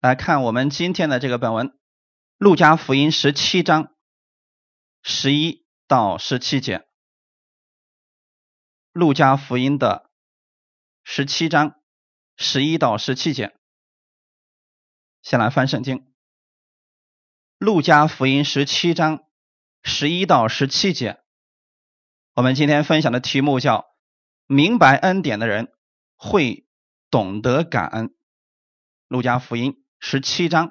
来看我们今天的这个本文，《路加福音》十七章十一到十七节，《路加福音》的十七章十一到十七节。先来翻圣经，《路加福音》十七章十一到十七节。我们今天分享的题目叫“明白恩典的人会懂得感恩”。《路加福音》。十七章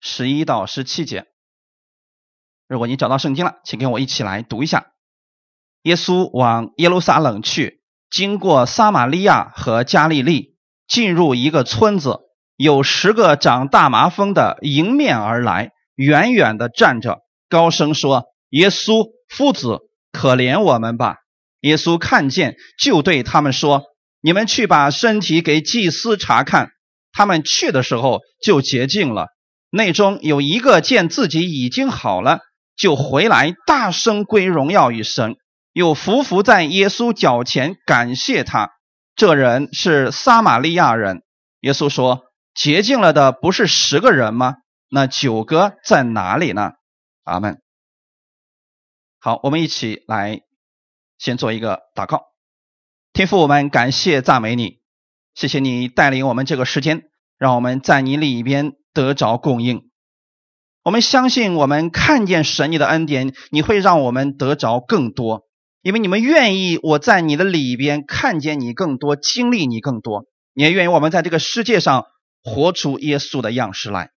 十一到十七节，如果你找到圣经了，请跟我一起来读一下。耶稣往耶路撒冷去，经过撒玛利亚和加利利，进入一个村子，有十个长大麻风的迎面而来，远远的站着，高声说：“耶稣夫子，可怜我们吧！”耶稣看见，就对他们说：“你们去把身体给祭司查看。”他们去的时候就洁净了。内中有一个见自己已经好了，就回来大声归荣耀与神，又伏伏在耶稣脚前感谢他。这人是撒玛利亚人。耶稣说：“洁净了的不是十个人吗？那九个在哪里呢？”阿门。好，我们一起来先做一个祷告。天父，我们感谢赞美你。谢谢你带领我们这个时间，让我们在你里边得着供应。我们相信，我们看见神你的恩典，你会让我们得着更多，因为你们愿意我在你的里边看见你更多，经历你更多。你也愿意我们在这个世界上活出耶稣的样式来，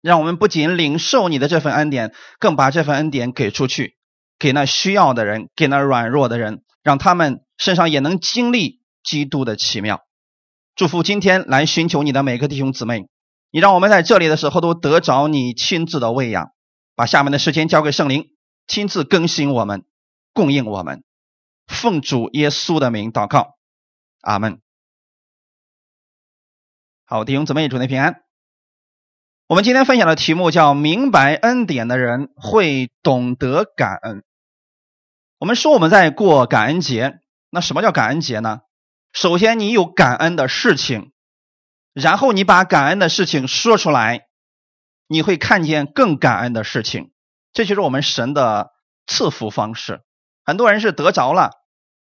让我们不仅领受你的这份恩典，更把这份恩典给出去，给那需要的人，给那软弱的人，让他们身上也能经历基督的奇妙。祝福今天来寻求你的每个弟兄姊妹，你让我们在这里的时候都得着你亲自的喂养，把下面的时间交给圣灵，亲自更新我们，供应我们。奉主耶稣的名祷告，阿门。好，弟兄姊妹，主内平安。我们今天分享的题目叫“明白恩典的人会懂得感恩”。我们说我们在过感恩节，那什么叫感恩节呢？首先，你有感恩的事情，然后你把感恩的事情说出来，你会看见更感恩的事情。这就是我们神的赐福方式。很多人是得着了，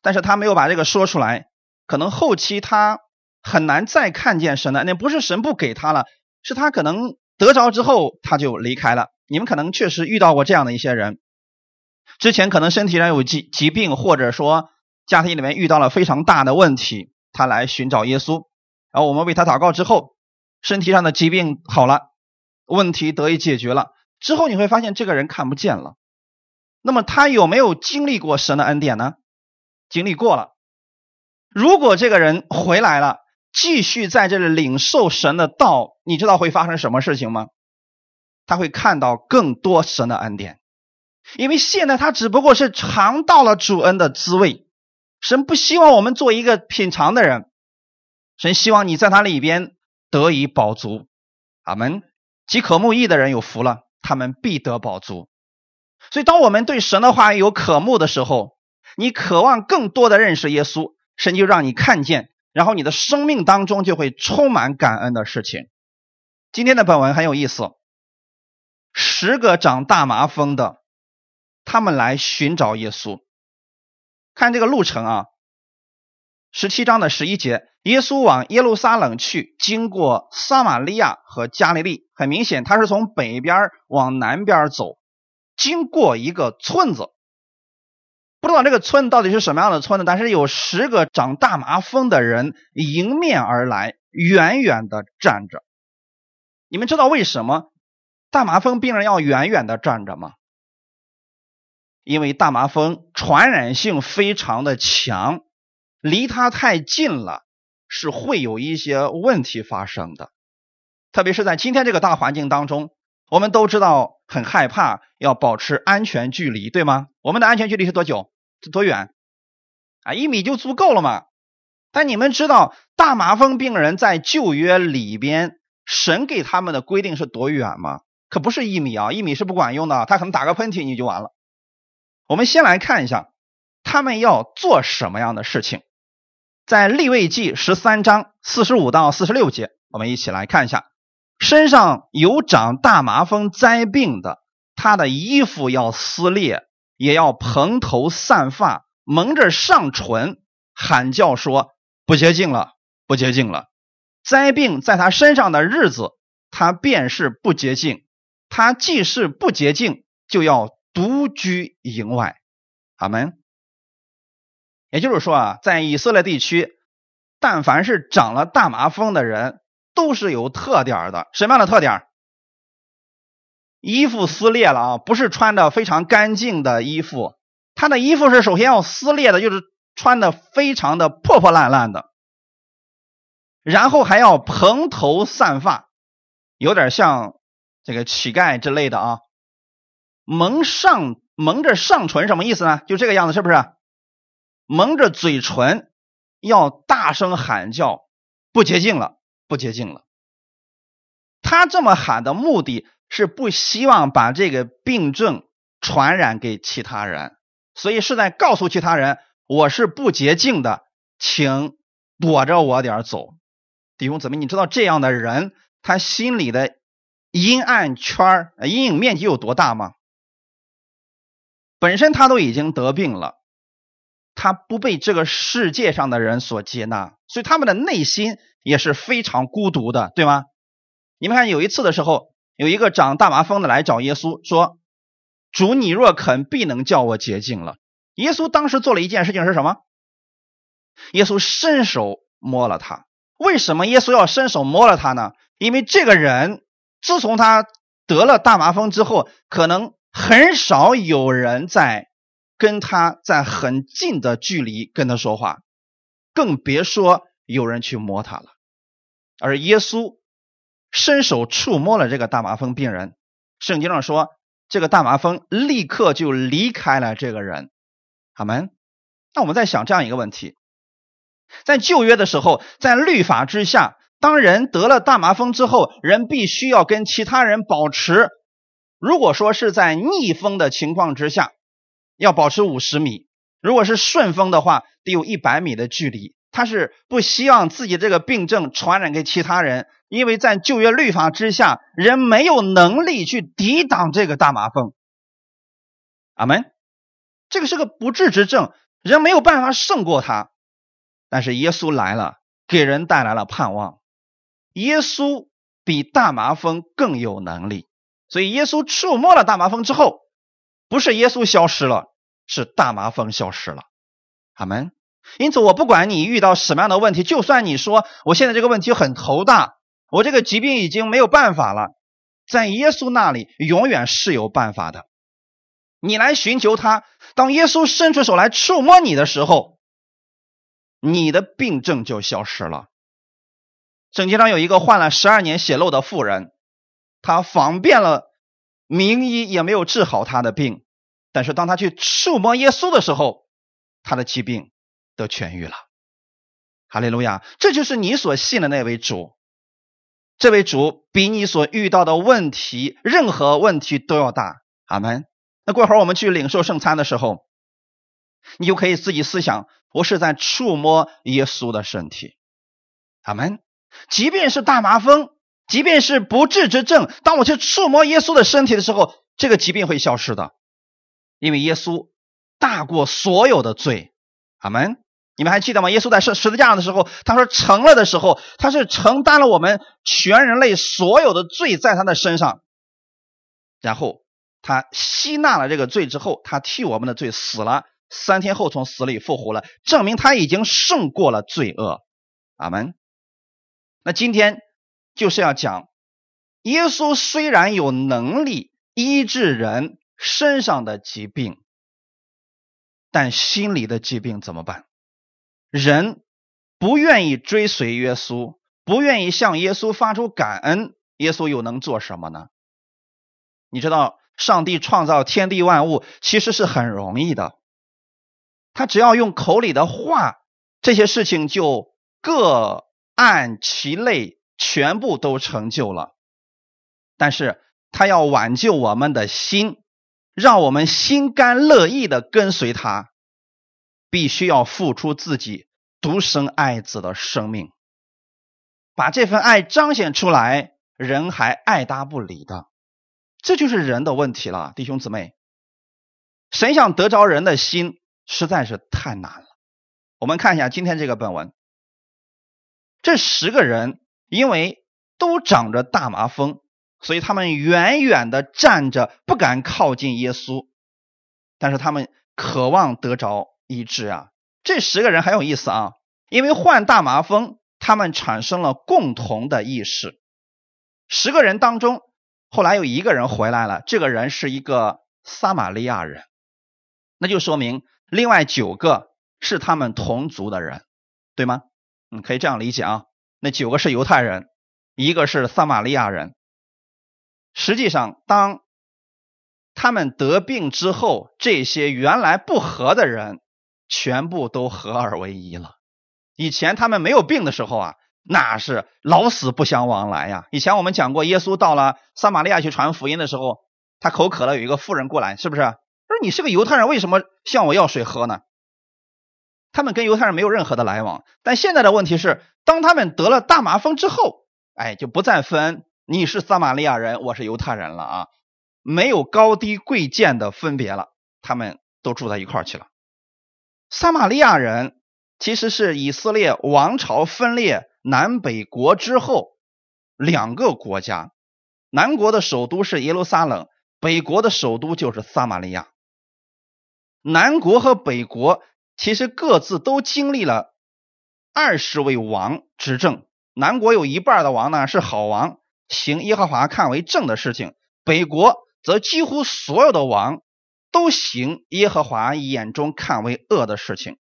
但是他没有把这个说出来，可能后期他很难再看见神的。那不是神不给他了，是他可能得着之后他就离开了。你们可能确实遇到过这样的一些人，之前可能身体上有疾疾病，或者说。家庭里面遇到了非常大的问题，他来寻找耶稣，然后我们为他祷告之后，身体上的疾病好了，问题得以解决了。之后你会发现这个人看不见了，那么他有没有经历过神的恩典呢？经历过了。如果这个人回来了，继续在这里领受神的道，你知道会发生什么事情吗？他会看到更多神的恩典，因为现在他只不过是尝到了主恩的滋味。神不希望我们做一个品尝的人，神希望你在他里边得以饱足。阿门。饥渴慕义的人有福了，他们必得饱足。所以，当我们对神的话有渴慕的时候，你渴望更多的认识耶稣，神就让你看见，然后你的生命当中就会充满感恩的事情。今天的本文很有意思，十个长大麻风的，他们来寻找耶稣。看这个路程啊，十七章的十一节，耶稣往耶路撒冷去，经过撒玛利亚和加利利。很明显，他是从北边往南边走，经过一个村子。不知道这个村到底是什么样的村子，但是有十个长大麻风的人迎面而来，远远的站着。你们知道为什么大麻风病人要远远的站着吗？因为大麻风传染性非常的强，离它太近了是会有一些问题发生的。特别是在今天这个大环境当中，我们都知道很害怕，要保持安全距离，对吗？我们的安全距离是多久？多远？啊，一米就足够了嘛。但你们知道大麻风病人在旧约里边，神给他们的规定是多远吗？可不是一米啊，一米是不管用的，他可能打个喷嚏你就完了。我们先来看一下，他们要做什么样的事情。在立位记十三章四十五到四十六节，我们一起来看一下。身上有长大麻风灾病的，他的衣服要撕裂，也要蓬头散发，蒙着上唇，喊叫说：“不洁净了，不洁净了！”灾病在他身上的日子，他便是不洁净。他既是不洁净，就要独居营外。阿门。也就是说啊，在以色列地区，但凡是长了大麻风的人，都是有特点的。什么样的特点？衣服撕裂了啊，不是穿的非常干净的衣服，他的衣服是首先要撕裂的，就是穿的非常的破破烂烂的，然后还要蓬头散发，有点像这个乞丐之类的啊。蒙上蒙着上唇什么意思呢？就这个样子，是不是？蒙着嘴唇，要大声喊叫，不洁净了，不洁净了。他这么喊的目的是不希望把这个病症传染给其他人，所以是在告诉其他人，我是不洁净的，请躲着我点走。弟兄姊妹，你知道这样的人他心里的阴暗圈阴影面积有多大吗？本身他都已经得病了。他不被这个世界上的人所接纳，所以他们的内心也是非常孤独的，对吗？你们看，有一次的时候，有一个长大麻风的来找耶稣，说：“主，你若肯，必能叫我洁净了。”耶稣当时做了一件事情是什么？耶稣伸手摸了他。为什么耶稣要伸手摸了他呢？因为这个人自从他得了大麻风之后，可能很少有人在。跟他在很近的距离跟他说话，更别说有人去摸他了。而耶稣伸手触摸了这个大麻风病人，圣经上说，这个大麻风立刻就离开了这个人。阿门。那我们在想这样一个问题：在旧约的时候，在律法之下，当人得了大麻风之后，人必须要跟其他人保持，如果说是在逆风的情况之下。要保持五十米，如果是顺风的话，得有一百米的距离。他是不希望自己这个病症传染给其他人，因为在旧约律法之下，人没有能力去抵挡这个大麻风。阿门。这个是个不治之症，人没有办法胜过他。但是耶稣来了，给人带来了盼望。耶稣比大麻风更有能力，所以耶稣触摸了大麻风之后。不是耶稣消失了，是大麻风消失了。阿门。因此，我不管你遇到什么样的问题，就算你说我现在这个问题很头大，我这个疾病已经没有办法了，在耶稣那里永远是有办法的。你来寻求他，当耶稣伸出手来触摸你的时候，你的病症就消失了。圣经上有一个患了十二年血漏的妇人，他访遍了。名医也没有治好他的病，但是当他去触摸耶稣的时候，他的疾病都痊愈了。哈利路亚！这就是你所信的那位主，这位主比你所遇到的问题任何问题都要大。阿门。那过会儿我们去领受圣餐的时候，你就可以自己思想：我是在触摸耶稣的身体。阿门。即便是大麻风。即便是不治之症，当我去触摸耶稣的身体的时候，这个疾病会消失的，因为耶稣大过所有的罪。阿门。你们还记得吗？耶稣在十十字架上的时候，他说成了的时候，他是承担了我们全人类所有的罪在他的身上，然后他吸纳了这个罪之后，他替我们的罪死了，三天后从死里复活了，证明他已经胜过了罪恶。阿门。那今天。就是要讲，耶稣虽然有能力医治人身上的疾病，但心里的疾病怎么办？人不愿意追随耶稣，不愿意向耶稣发出感恩，耶稣又能做什么呢？你知道，上帝创造天地万物其实是很容易的，他只要用口里的话，这些事情就各按其类。全部都成就了，但是他要挽救我们的心，让我们心甘乐意的跟随他，必须要付出自己独生爱子的生命，把这份爱彰显出来，人还爱搭不理的，这就是人的问题了，弟兄姊妹。神想得着人的心实在是太难了。我们看一下今天这个本文，这十个人因为都长着大麻风，所以他们远远的站着，不敢靠近耶稣。但是他们渴望得着医治啊！这十个人很有意思啊，因为患大麻风，他们产生了共同的意识。十个人当中，后来有一个人回来了，这个人是一个撒玛利亚人，那就说明另外九个是他们同族的人，对吗？嗯，可以这样理解啊。那九个是犹太人，一个是撒玛利亚人。实际上，当他们得病之后，这些原来不和的人全部都合二为一了。以前他们没有病的时候啊。那是老死不相往来呀！以前我们讲过，耶稣到了撒玛利亚去传福音的时候，他口渴了，有一个妇人过来，是不是？说你是个犹太人，为什么向我要水喝呢？他们跟犹太人没有任何的来往。但现在的问题是，当他们得了大麻风之后，哎，就不再分你是撒玛利亚人，我是犹太人了啊，没有高低贵贱的分别了，他们都住在一块儿去了。撒玛利亚人其实是以色列王朝分裂。南北国之后，两个国家，南国的首都是耶路撒冷，北国的首都就是撒玛利亚。南国和北国其实各自都经历了二十位王执政，南国有一半的王呢是好王，行耶和华看为正的事情；北国则几乎所有的王都行耶和华眼中看为恶的事情。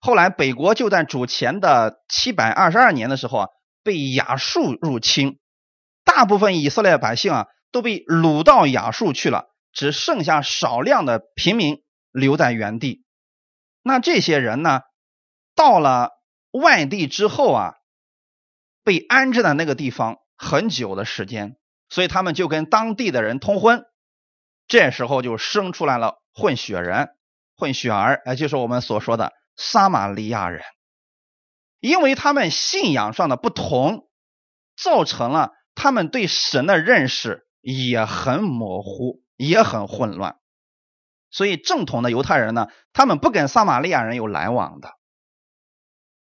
后来，北国就在主前的七百二十二年的时候啊，被亚述入侵，大部分以色列百姓啊都被掳到亚述去了，只剩下少量的平民留在原地。那这些人呢，到了外地之后啊，被安置在那个地方很久的时间，所以他们就跟当地的人通婚，这时候就生出来了混血人、混血儿，哎，就是我们所说的。撒玛利亚人，因为他们信仰上的不同，造成了他们对神的认识也很模糊，也很混乱。所以正统的犹太人呢，他们不跟撒玛利亚人有来往的。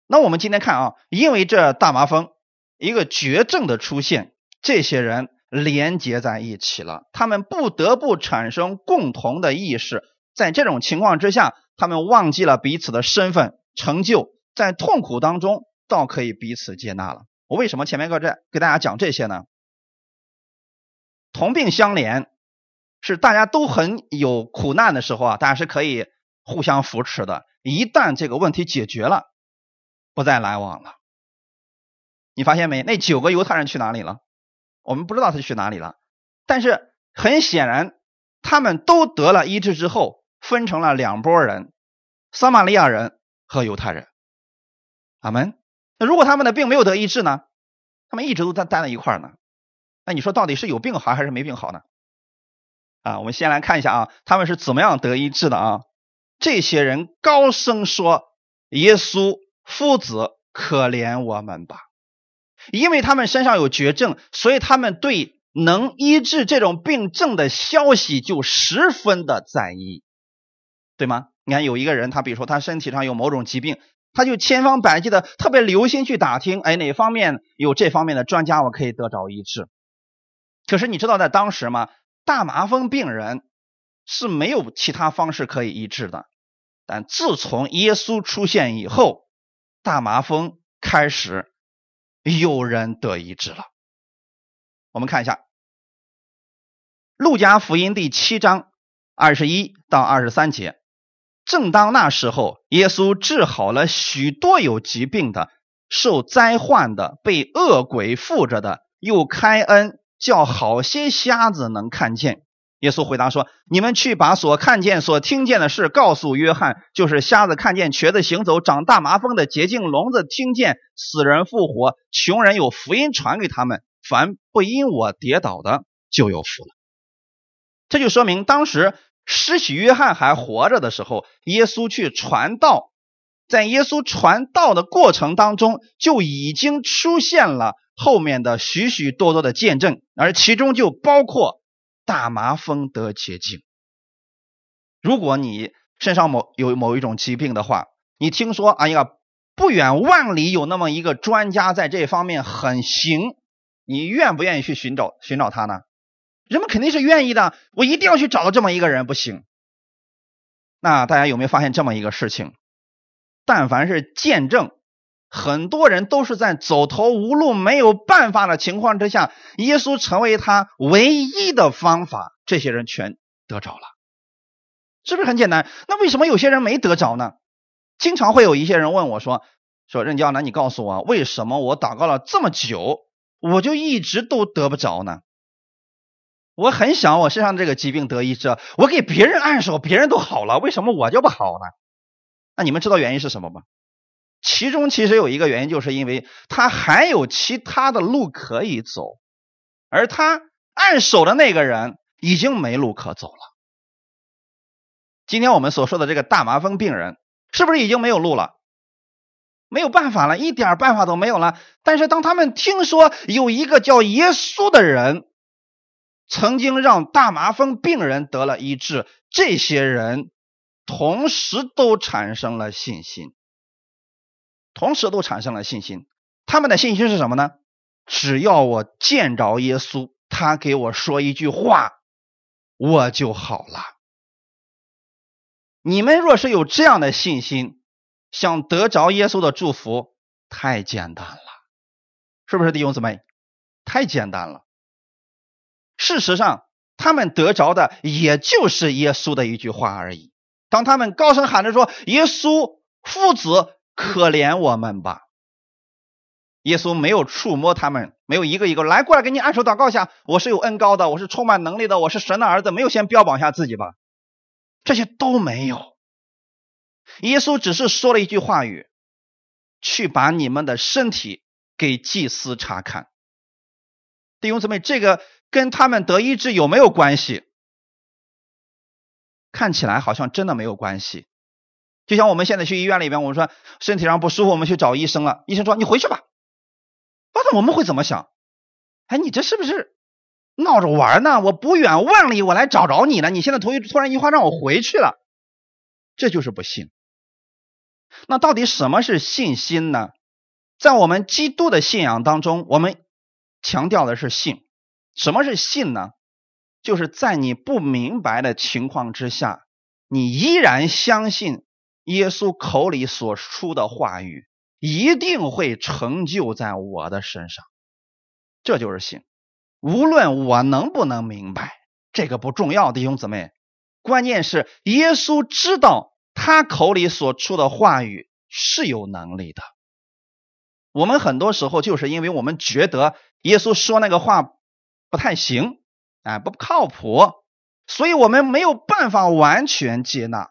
那我们今天看啊，因为这大麻风一个绝症的出现，这些人连接在一起了，他们不得不产生共同的意识。在这种情况之下。他们忘记了彼此的身份、成就，在痛苦当中倒可以彼此接纳了。我为什么前面搁这给大家讲这些呢？同病相怜是大家都很有苦难的时候啊，大家是可以互相扶持的。一旦这个问题解决了，不再来往了。你发现没？那九个犹太人去哪里了？我们不知道他去哪里了。但是很显然，他们都得了医治之后。分成了两拨人，撒玛利亚人和犹太人。阿门。那如果他们的病没有得医治呢？他们一直都在待在一块儿呢。那你说到底是有病好还是没病好呢？啊，我们先来看一下啊，他们是怎么样得医治的啊？这些人高声说：“耶稣夫子，可怜我们吧！”因为他们身上有绝症，所以他们对能医治这种病症的消息就十分的在意。对吗？你看有一个人，他比如说他身体上有某种疾病，他就千方百计的特别留心去打听，哎，哪方面有这方面的专家，我可以得着医治。可是你知道在当时吗？大麻风病人是没有其他方式可以医治的。但自从耶稣出现以后，大麻风开始有人得医治了。我们看一下《路加福音》第七章二十一到二十三节。正当那时候，耶稣治好了许多有疾病的、受灾患的、被恶鬼附着的，又开恩叫好些瞎子能看见。耶稣回答说：“你们去把所看见、所听见的事告诉约翰，就是瞎子看见、瘸子行走、长大麻风的洁净、聋子听见、死人复活、穷人有福音传给他们。凡不因我跌倒的，就有福了。”这就说明当时。施洗约翰还活着的时候，耶稣去传道，在耶稣传道的过程当中，就已经出现了后面的许许多多的见证，而其中就包括大麻风得洁净。如果你身上某有某一种疾病的话，你听说哎呀，不远万里有那么一个专家在这方面很行，你愿不愿意去寻找寻找他呢？人们肯定是愿意的，我一定要去找到这么一个人，不行。那大家有没有发现这么一个事情？但凡是见证，很多人都是在走投无路、没有办法的情况之下，耶稣成为他唯一的方法，这些人全得着了，是不是很简单？那为什么有些人没得着呢？经常会有一些人问我说：“说任教，那你告诉我，为什么我祷告了这么久，我就一直都得不着呢？”我很想我身上这个疾病得医治，我给别人按手，别人都好了，为什么我就不好呢？那你们知道原因是什么吗？其中其实有一个原因，就是因为他还有其他的路可以走，而他按手的那个人已经没路可走了。今天我们所说的这个大麻风病人，是不是已经没有路了？没有办法了，一点办法都没有了。但是当他们听说有一个叫耶稣的人，曾经让大麻风病人得了医治，这些人同时都产生了信心，同时都产生了信心。他们的信心是什么呢？只要我见着耶稣，他给我说一句话，我就好了。你们若是有这样的信心，想得着耶稣的祝福，太简单了，是不是弟兄姊妹？太简单了。事实上，他们得着的也就是耶稣的一句话而已。当他们高声喊着说：“耶稣父子，可怜我们吧！”耶稣没有触摸他们，没有一个一个来过来给你按手祷告一下。我是有恩高的，我是充满能力的，我是神的儿子，没有先标榜一下自己吧？这些都没有。耶稣只是说了一句话语：“去把你们的身体给祭司查看。”弟兄姊妹，这个。跟他们得医治有没有关系？看起来好像真的没有关系。就像我们现在去医院里边，我们说身体上不舒服，我们去找医生了。医生说：“你回去吧。”那我们会怎么想？哎，你这是不是闹着玩呢？我不远万里，我来找着你了。你现在突突然一句话让我回去了，这就是不信。那到底什么是信心呢？在我们基督的信仰当中，我们强调的是信。什么是信呢？就是在你不明白的情况之下，你依然相信耶稣口里所出的话语一定会成就在我的身上，这就是信。无论我能不能明白，这个不重要，弟兄姊妹，关键是耶稣知道他口里所出的话语是有能力的。我们很多时候就是因为我们觉得耶稣说那个话。不太行，哎，不靠谱，所以我们没有办法完全接纳。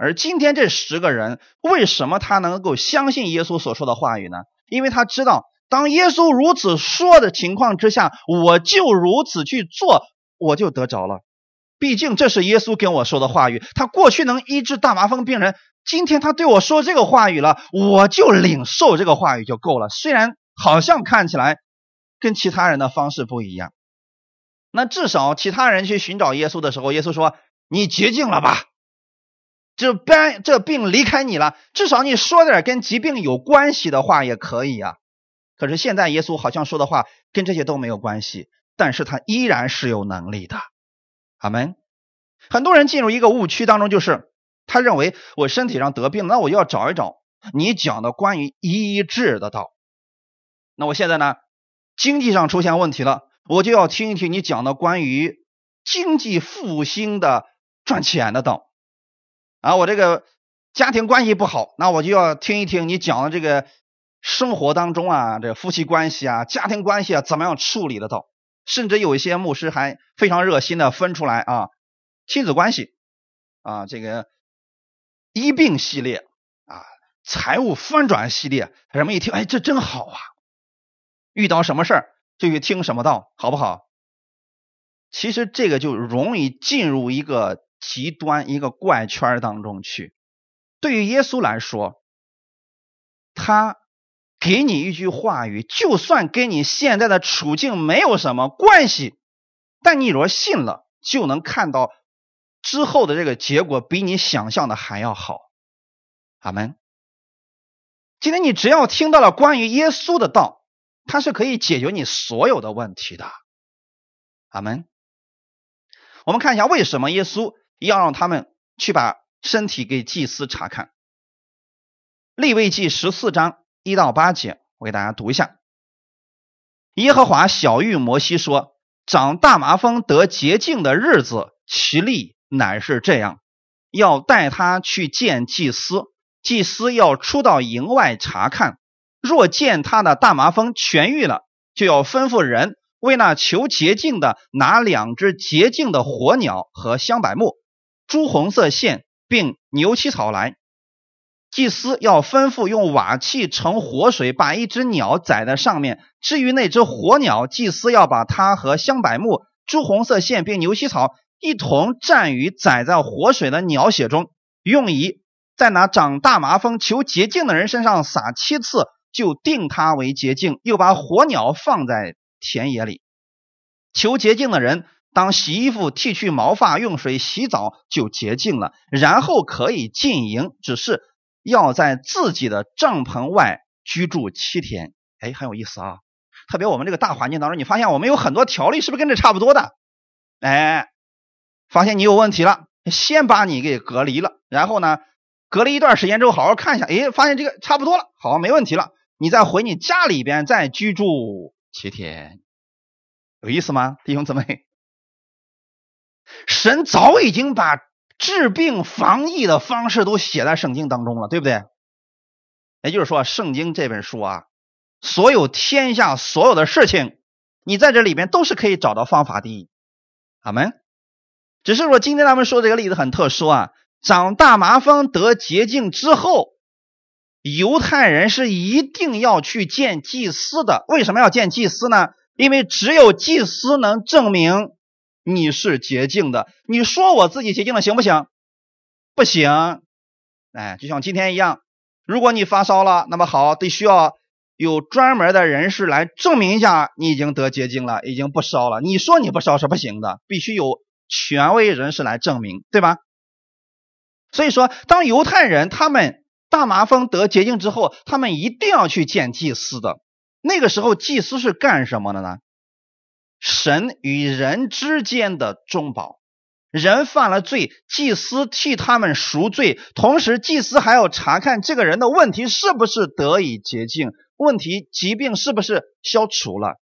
而今天这十个人，为什么他能够相信耶稣所说的话语呢？因为他知道，当耶稣如此说的情况之下，我就如此去做，我就得着了。毕竟这是耶稣跟我说的话语，他过去能医治大麻风病人，今天他对我说这个话语了，我就领受这个话语就够了。虽然好像看起来跟其他人的方式不一样。那至少其他人去寻找耶稣的时候，耶稣说：“你洁净了吧？这病这病离开你了。至少你说点跟疾病有关系的话也可以呀。可是现在耶稣好像说的话跟这些都没有关系，但是他依然是有能力的。阿门。很多人进入一个误区当中，就是他认为我身体上得病，那我要找一找你讲的关于医治的道。那我现在呢，经济上出现问题了。我就要听一听你讲的关于经济复兴的赚钱的道啊！我这个家庭关系不好，那我就要听一听你讲的这个生活当中啊，这夫妻关系啊、家庭关系啊怎么样处理的道。甚至有一些牧师还非常热心的分出来啊，亲子关系啊，这个医病系列啊，财务翻转系列，人们一听，哎，这真好啊！遇到什么事儿？就去听什么道，好不好？其实这个就容易进入一个极端、一个怪圈当中去。对于耶稣来说，他给你一句话语，就算跟你现在的处境没有什么关系，但你若信了，就能看到之后的这个结果比你想象的还要好。阿门。今天你只要听到了关于耶稣的道，他是可以解决你所有的问题的。阿门。我们看一下为什么耶稣要让他们去把身体给祭司查看。立位记十四章一到八节，我给大家读一下。耶和华小谕摩西说：“长大麻风得洁净的日子，其例乃是这样：要带他去见祭司，祭司要出到营外查看。若见他的大麻风痊愈了，就要吩咐人。”为那求洁净的，拿两只洁净的火鸟和香柏木、朱红色线，并牛膝草来。祭司要吩咐用瓦器盛活水，把一只鸟宰在上面。至于那只火鸟，祭司要把它和香柏木、朱红色线并牛膝草一同蘸于宰在活水的鸟血中，用以在那长大麻风求洁净的人身上撒七次，就定他为洁净。又把火鸟放在。田野里求洁净的人，当洗衣服、剃去毛发、用水洗澡就洁净了，然后可以进营，只是要在自己的帐篷外居住七天。哎，很有意思啊！特别我们这个大环境当中，你发现我们有很多条例是不是跟这差不多的？哎，发现你有问题了，先把你给隔离了，然后呢，隔离一段时间之后，好好看一下，哎，发现这个差不多了，好，没问题了，你再回你家里边再居住。七天，有意思吗，弟兄姊妹？神早已经把治病防疫的方式都写在圣经当中了，对不对？也就是说，圣经这本书啊，所有天下所有的事情，你在这里边都是可以找到方法的。阿门。只是说，今天咱们说这个例子很特殊啊，长大麻风得洁净之后。犹太人是一定要去见祭司的。为什么要见祭司呢？因为只有祭司能证明你是洁净的。你说我自己洁净了行不行？不行。哎，就像今天一样，如果你发烧了，那么好，得需要有专门的人士来证明一下你已经得洁净了，已经不烧了。你说你不烧是不行的，必须有权威人士来证明，对吧？所以说，当犹太人他们。大麻风得洁净之后，他们一定要去见祭司的。那个时候，祭司是干什么的呢？神与人之间的中保。人犯了罪，祭司替他们赎罪，同时祭司还要查看这个人的问题是不是得以洁净，问题疾病是不是消除了，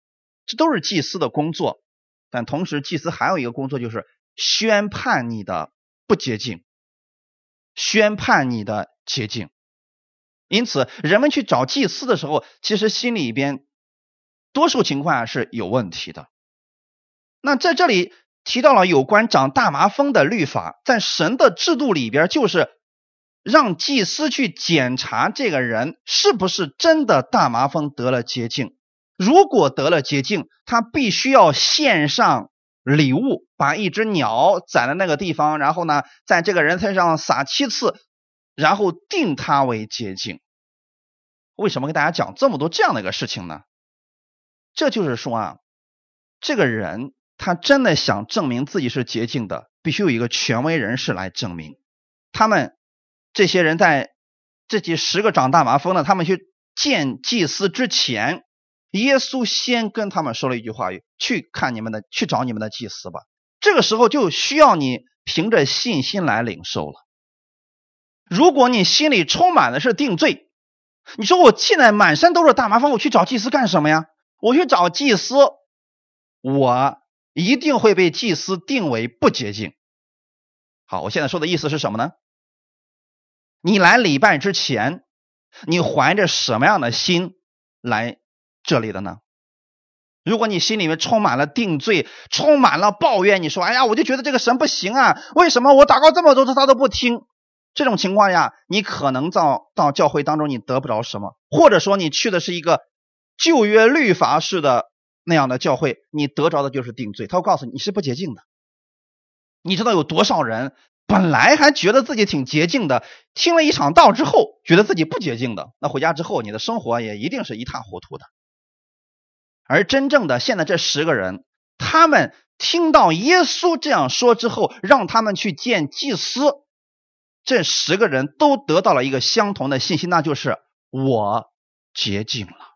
这都是祭司的工作。但同时，祭司还有一个工作，就是宣判你的不洁净，宣判你的洁净。因此，人们去找祭司的时候，其实心里边多数情况下是有问题的。那在这里提到了有关长大麻风的律法，在神的制度里边，就是让祭司去检查这个人是不是真的大麻风得了洁净。如果得了洁净，他必须要献上礼物，把一只鸟宰在那个地方，然后呢，在这个人身上撒七次，然后定他为洁净。为什么给大家讲这么多这样的一个事情呢？这就是说啊，这个人他真的想证明自己是洁净的，必须有一个权威人士来证明。他们这些人在这几十个长大麻风的，他们去见祭司之前，耶稣先跟他们说了一句话：去看你们的，去找你们的祭司吧。这个时候就需要你凭着信心来领受了。如果你心里充满的是定罪。你说我现在满身都是大麻风，我去找祭司干什么呀？我去找祭司，我一定会被祭司定为不洁净。好，我现在说的意思是什么呢？你来礼拜之前，你怀着什么样的心来这里的呢？如果你心里面充满了定罪，充满了抱怨，你说：“哎呀，我就觉得这个神不行啊，为什么我祷告这么多次他都不听？”这种情况下，你可能到到教会当中，你得不着什么，或者说你去的是一个旧约律法式的那样的教会，你得着的就是定罪。他会告诉你，你是不洁净的。你知道有多少人本来还觉得自己挺洁净的，听了一场道之后，觉得自己不洁净的，那回家之后，你的生活也一定是一塌糊涂的。而真正的现在这十个人，他们听到耶稣这样说之后，让他们去见祭司，这十个人都得到了一个相同的信息，那就是我洁净了。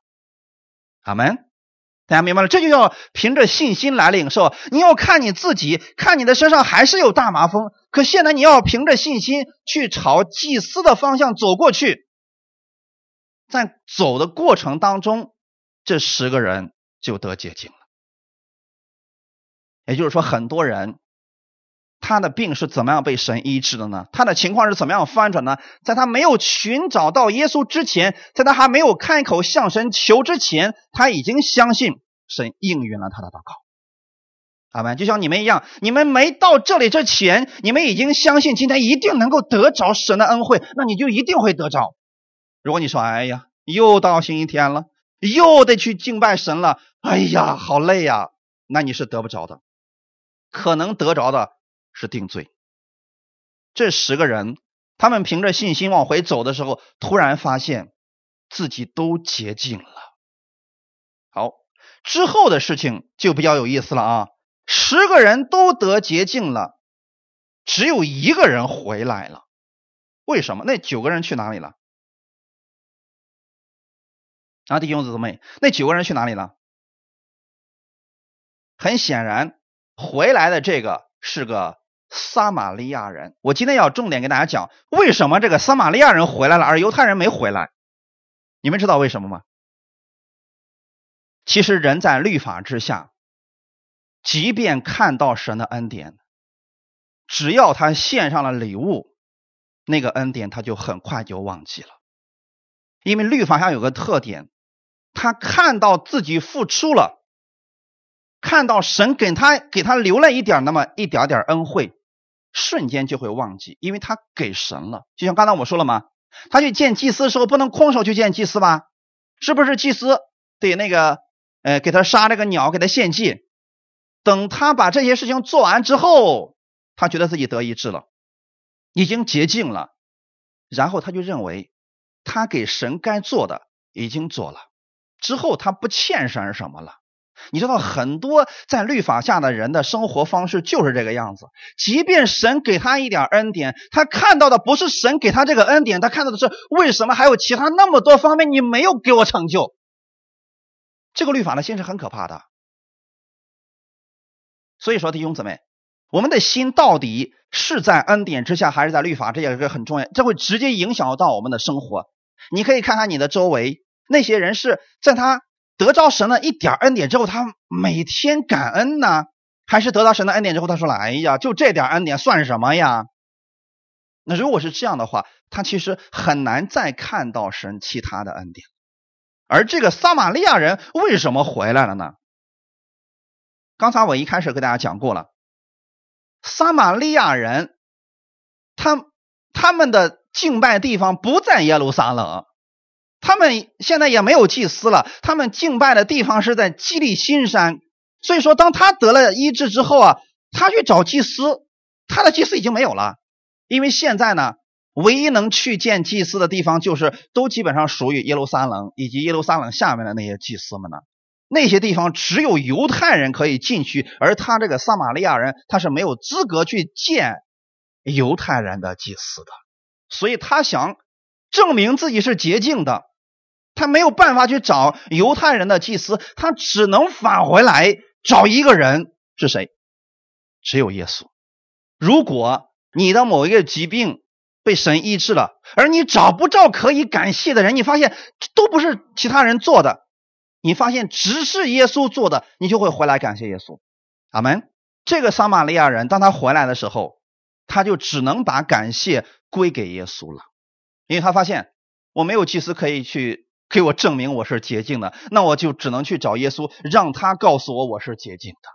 阿门。大家明白了，这就要凭着信心来领受。你要看你自己，看你的身上还是有大麻风，可现在你要凭着信心去朝祭司的方向走过去，在走的过程当中，这十个人就得洁净了。也就是说，很多人他的病是怎么样被神医治的呢？他的情况是怎么样翻转呢？在他没有寻找到耶稣之前，在他还没有开口向神求之前，他已经相信神应允了他的祷告。阿门。就像你们一样，你们没到这里之前，你们已经相信今天一定能够得着神的恩惠，那你就一定会得着。如果你说：“哎呀，又到星期天了，又得去敬拜神了，哎呀，好累呀！”那你是得不着的，可能得着的。是定罪。这十个人，他们凭着信心往回走的时候，突然发现自己都洁净了。好，之后的事情就比较有意思了啊！十个人都得洁净了，只有一个人回来了。为什么？那九个人去哪里了？啊，弟兄姊妹，那九个人去哪里了？很显然，回来的这个是个。撒玛利亚人，我今天要重点给大家讲，为什么这个撒玛利亚人回来了，而犹太人没回来？你们知道为什么吗？其实人在律法之下，即便看到神的恩典，只要他献上了礼物，那个恩典他就很快就忘记了，因为律法上有个特点，他看到自己付出了，看到神给他给他留了一点那么一点点恩惠。瞬间就会忘记，因为他给神了。就像刚才我说了嘛？他去见祭司的时候，不能空手去见祭司吧？是不是祭司得那个，呃，给他杀这个鸟，给他献祭？等他把这些事情做完之后，他觉得自己得医治了，已经洁净了，然后他就认为他给神该做的已经做了，之后他不欠神什么了。你知道很多在律法下的人的生活方式就是这个样子。即便神给他一点恩典，他看到的不是神给他这个恩典，他看到的是为什么还有其他那么多方面你没有给我成就。这个律法的心是很可怕的。所以说弟兄姊妹，我们的心到底是在恩典之下，还是在律法？这也是很重要，这会直接影响到我们的生活。你可以看看你的周围那些人是在他。得着神的一点恩典之后，他每天感恩呢，还是得到神的恩典之后，他说了：“哎呀，就这点恩典算什么呀？”那如果是这样的话，他其实很难再看到神其他的恩典。而这个撒玛利亚人为什么回来了呢？刚才我一开始给大家讲过了，撒玛利亚人，他他们的敬拜地方不在耶路撒冷。他们现在也没有祭司了，他们敬拜的地方是在基利新山。所以说，当他得了医治之后啊，他去找祭司，他的祭司已经没有了，因为现在呢，唯一能去见祭司的地方，就是都基本上属于耶路撒冷以及耶路撒冷下面的那些祭司们呢。那些地方只有犹太人可以进去，而他这个撒玛利亚人，他是没有资格去见犹太人的祭司的，所以他想证明自己是洁净的。他没有办法去找犹太人的祭司，他只能返回来找一个人，是谁？只有耶稣。如果你的某一个疾病被神医治了，而你找不着可以感谢的人，你发现都不是其他人做的，你发现只是耶稣做的，你就会回来感谢耶稣。阿门。这个撒玛利亚人，当他回来的时候，他就只能把感谢归给耶稣了，因为他发现我没有祭司可以去。给我证明我是洁净的，那我就只能去找耶稣，让他告诉我我是洁净的。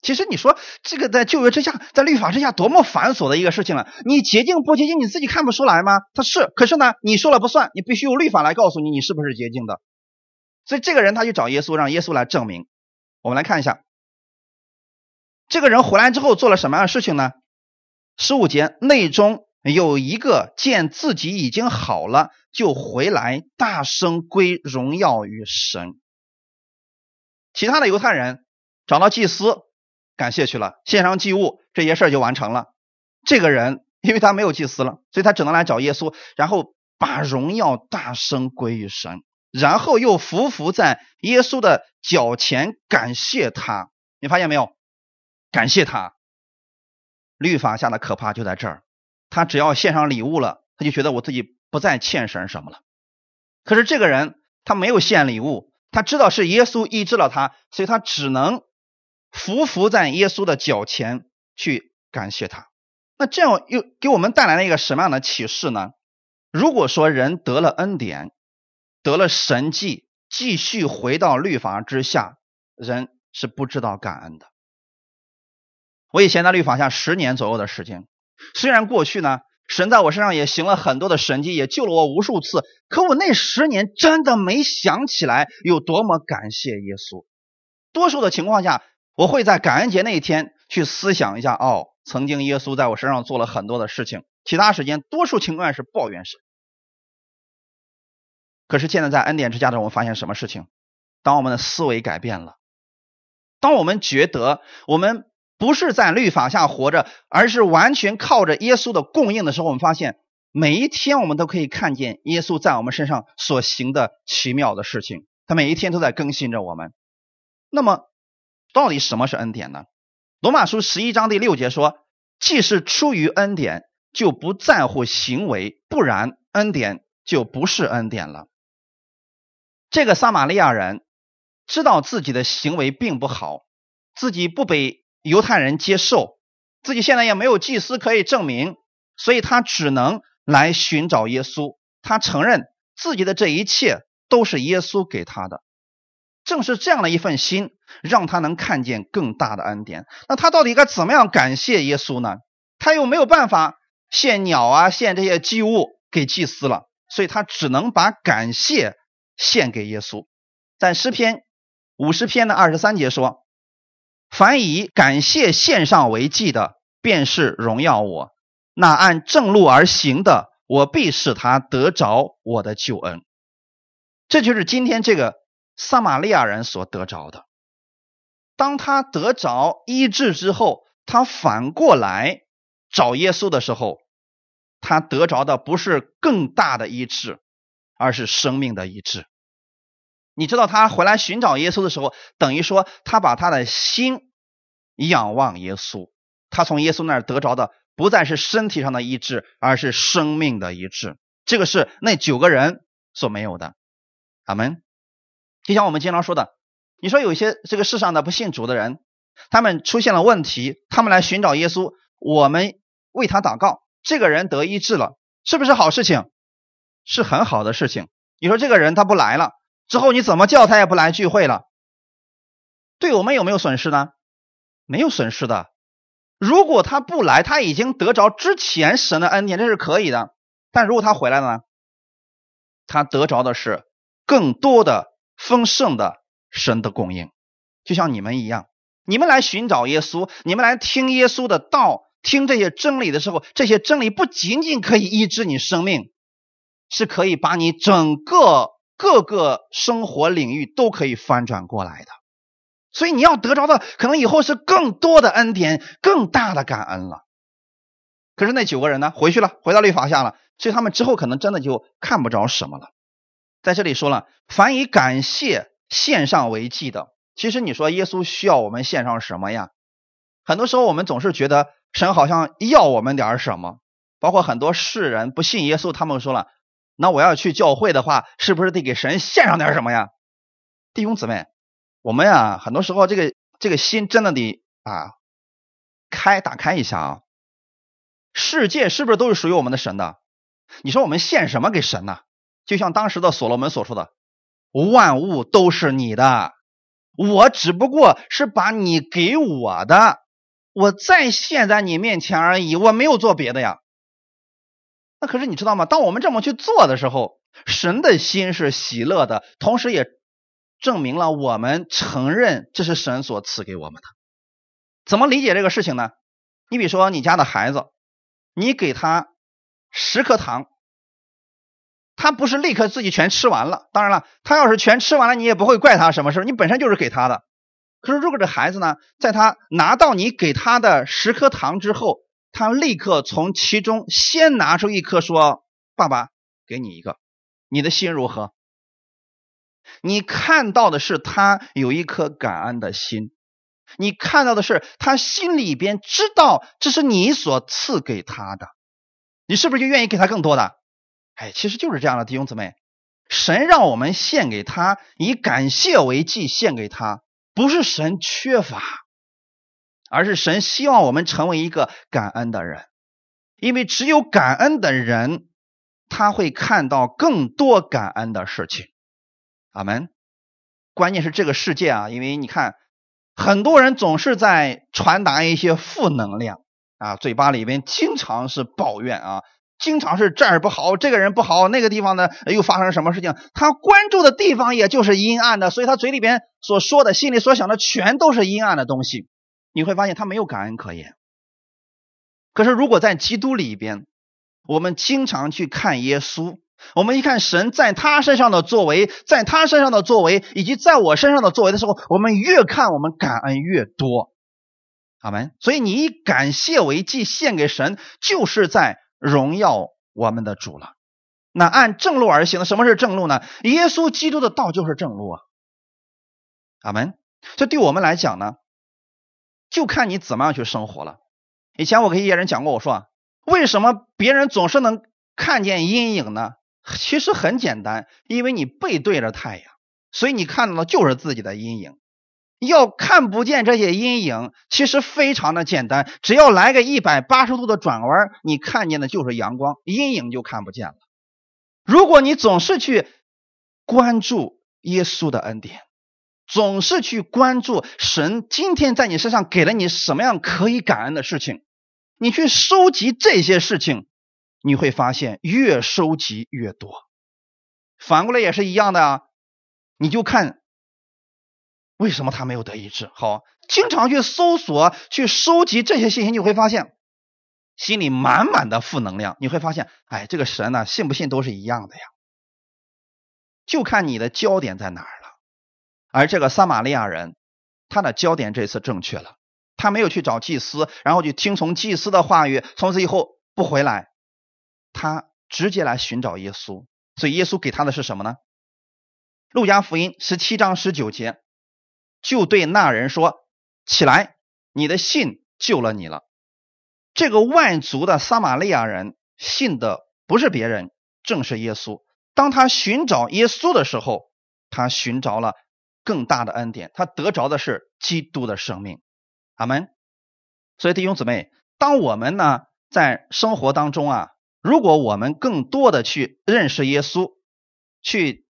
其实你说这个在旧约之下，在律法之下多么繁琐的一个事情了。你洁净不洁净，你自己看不出来吗？他是，可是呢，你说了不算，你必须用律法来告诉你你是不是洁净的。所以这个人他去找耶稣，让耶稣来证明。我们来看一下，这个人回来之后做了什么样的事情呢？十五节内中有一个见自己已经好了，就回来大声归荣耀于神。其他的犹太人找到祭司，感谢去了，献上祭物，这些事儿就完成了。这个人因为他没有祭司了，所以他只能来找耶稣，然后把荣耀大声归于神，然后又伏伏在耶稣的脚前感谢他。你发现没有？感谢他。律法下的可怕就在这儿，他只要献上礼物了，他就觉得我自己不再欠神什么了。可是这个人他没有献礼物。他知道是耶稣医治了他，所以他只能伏伏在耶稣的脚前去感谢他。那这样又给我们带来了一个什么样的启示呢？如果说人得了恩典，得了神迹，继续回到律法之下，人是不知道感恩的。我以前在律法下十年左右的时间，虽然过去呢。神在我身上也行了很多的神迹，也救了我无数次。可我那十年真的没想起来有多么感谢耶稣。多数的情况下，我会在感恩节那一天去思想一下，哦，曾经耶稣在我身上做了很多的事情。其他时间，多数情况是抱怨神。可是现在在恩典之家的我们发现什么事情？当我们的思维改变了，当我们觉得我们。不是在律法下活着，而是完全靠着耶稣的供应的时候，我们发现每一天我们都可以看见耶稣在我们身上所行的奇妙的事情。他每一天都在更新着我们。那么，到底什么是恩典呢？罗马书十一章第六节说：“既是出于恩典，就不在乎行为，不然恩典就不是恩典了。”这个撒玛利亚人知道自己的行为并不好，自己不被。犹太人接受自己现在也没有祭司可以证明，所以他只能来寻找耶稣。他承认自己的这一切都是耶稣给他的。正是这样的一份心，让他能看见更大的恩典。那他到底该怎么样感谢耶稣呢？他又没有办法献鸟啊，献这些祭物给祭司了，所以他只能把感谢献给耶稣。在诗篇五十篇的二十三节说。凡以感谢献上为祭的，便是荣耀我；那按正路而行的，我必使他得着我的救恩。这就是今天这个撒玛利亚人所得着的。当他得着医治之后，他反过来找耶稣的时候，他得着的不是更大的医治，而是生命的医治。你知道他回来寻找耶稣的时候，等于说他把他的心仰望耶稣，他从耶稣那儿得着的不再是身体上的医治，而是生命的医治。这个是那九个人所没有的。阿门。就像我们经常说的，你说有些这个世上的不信主的人，他们出现了问题，他们来寻找耶稣，我们为他祷告，这个人得医治了，是不是好事情？是很好的事情。你说这个人他不来了。之后你怎么叫他也不来聚会了，对我们有没有损失呢？没有损失的。如果他不来，他已经得着之前神的恩典，这是可以的。但如果他回来了呢？他得着的是更多的丰盛的神的供应，就像你们一样。你们来寻找耶稣，你们来听耶稣的道，听这些真理的时候，这些真理不仅仅可以医治你生命，是可以把你整个。各个生活领域都可以翻转过来的，所以你要得着的可能以后是更多的恩典、更大的感恩了。可是那九个人呢？回去了，回到律法下了，所以他们之后可能真的就看不着什么了。在这里说了，凡以感谢献上为祭的，其实你说耶稣需要我们献上什么呀？很多时候我们总是觉得神好像要我们点什么，包括很多世人不信耶稣，他们说了。那我要去教会的话，是不是得给神献上点什么呀？弟兄姊妹，我们呀，很多时候这个这个心真的得啊开打开一下啊。世界是不是都是属于我们的神的？你说我们献什么给神呢？就像当时的所罗门所说的：“万物都是你的，我只不过是把你给我的，我再献在你面前而已，我没有做别的呀。”那可是你知道吗？当我们这么去做的时候，神的心是喜乐的，同时也证明了我们承认这是神所赐给我们的。怎么理解这个事情呢？你比如说，你家的孩子你给他十颗糖，他不是立刻自己全吃完了。当然了，他要是全吃完了，你也不会怪他什么事你本身就是给他的。可是如果这孩子呢，在他拿到你给他的十颗糖之后，他立刻从其中先拿出一颗，说：“爸爸，给你一个。”你的心如何？你看到的是他有一颗感恩的心，你看到的是他心里边知道这是你所赐给他的，你是不是就愿意给他更多的？哎，其实就是这样的，弟兄姊妹，神让我们献给他，以感谢为祭献给他，不是神缺乏，而是神希望我们成为一个感恩的人，因为只有感恩的人。他会看到更多感恩的事情，阿门。关键是这个世界啊，因为你看，很多人总是在传达一些负能量啊，嘴巴里边经常是抱怨啊，经常是这儿不好，这个人不好，那个地方呢又发生什么事情？他关注的地方也就是阴暗的，所以他嘴里边所说的、心里所想的全都是阴暗的东西。你会发现他没有感恩可言。可是如果在基督里边，我们经常去看耶稣，我们一看神在他身上的作为，在他身上的作为，以及在我身上的作为的时候，我们越看我们感恩越多，阿门。所以你以感谢为祭献给神，就是在荣耀我们的主了。那按正路而行的，什么是正路呢？耶稣基督的道就是正路啊，阿门。这对我们来讲呢，就看你怎么样去生活了。以前我跟一些人讲过，我说。为什么别人总是能看见阴影呢？其实很简单，因为你背对着太阳，所以你看到的就是自己的阴影。要看不见这些阴影，其实非常的简单，只要来个一百八十度的转弯，你看见的就是阳光，阴影就看不见了。如果你总是去关注耶稣的恩典，总是去关注神今天在你身上给了你什么样可以感恩的事情。你去收集这些事情，你会发现越收集越多。反过来也是一样的啊，你就看为什么他没有得医治。好，经常去搜索、去收集这些信息，你会发现心里满满的负能量。你会发现，哎，这个神呢，信不信都是一样的呀，就看你的焦点在哪儿。而这个撒玛利亚人，他的焦点这次正确了。他没有去找祭司，然后去听从祭司的话语，从此以后不回来。他直接来寻找耶稣，所以耶稣给他的是什么呢？路加福音十七章十九节，就对那人说：“起来，你的信救了你了。”这个万族的撒玛利亚人信的不是别人，正是耶稣。当他寻找耶稣的时候，他寻找了更大的恩典，他得着的是基督的生命。阿门。所以弟兄姊妹，当我们呢在生活当中啊，如果我们更多的去认识耶稣，去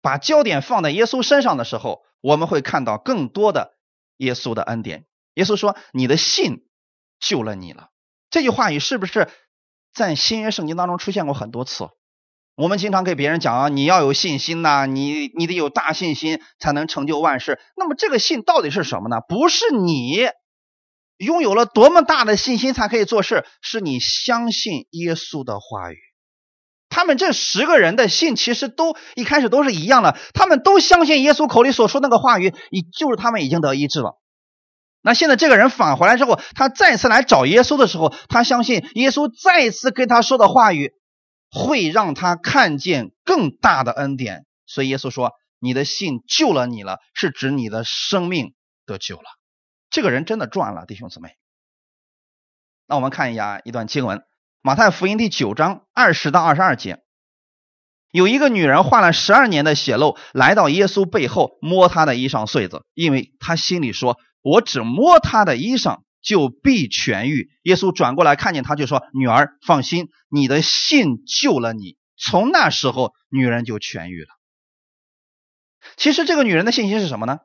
把焦点放在耶稣身上的时候，我们会看到更多的耶稣的恩典。耶稣说：“你的信救了你了。”这句话语是不是在新约圣经当中出现过很多次？我们经常给别人讲啊，你要有信心呐，你你得有大信心才能成就万事。那么这个信到底是什么呢？不是你拥有了多么大的信心才可以做事，是你相信耶稣的话语。他们这十个人的信其实都一开始都是一样的，他们都相信耶稣口里所说那个话语，已就是他们已经得医治了。那现在这个人返回来之后，他再次来找耶稣的时候，他相信耶稣再次跟他说的话语。会让他看见更大的恩典，所以耶稣说：“你的信救了你了，是指你的生命得救了。”这个人真的赚了，弟兄姊妹。那我们看一下一段经文，《马太福音》第九章二十到二十二节，有一个女人患了十二年的血漏，来到耶稣背后摸他的衣裳穗子，因为他心里说：“我只摸他的衣裳。”就必痊愈。耶稣转过来看见他，就说：“女儿，放心，你的信救了你。”从那时候，女人就痊愈了。其实，这个女人的信心是什么呢？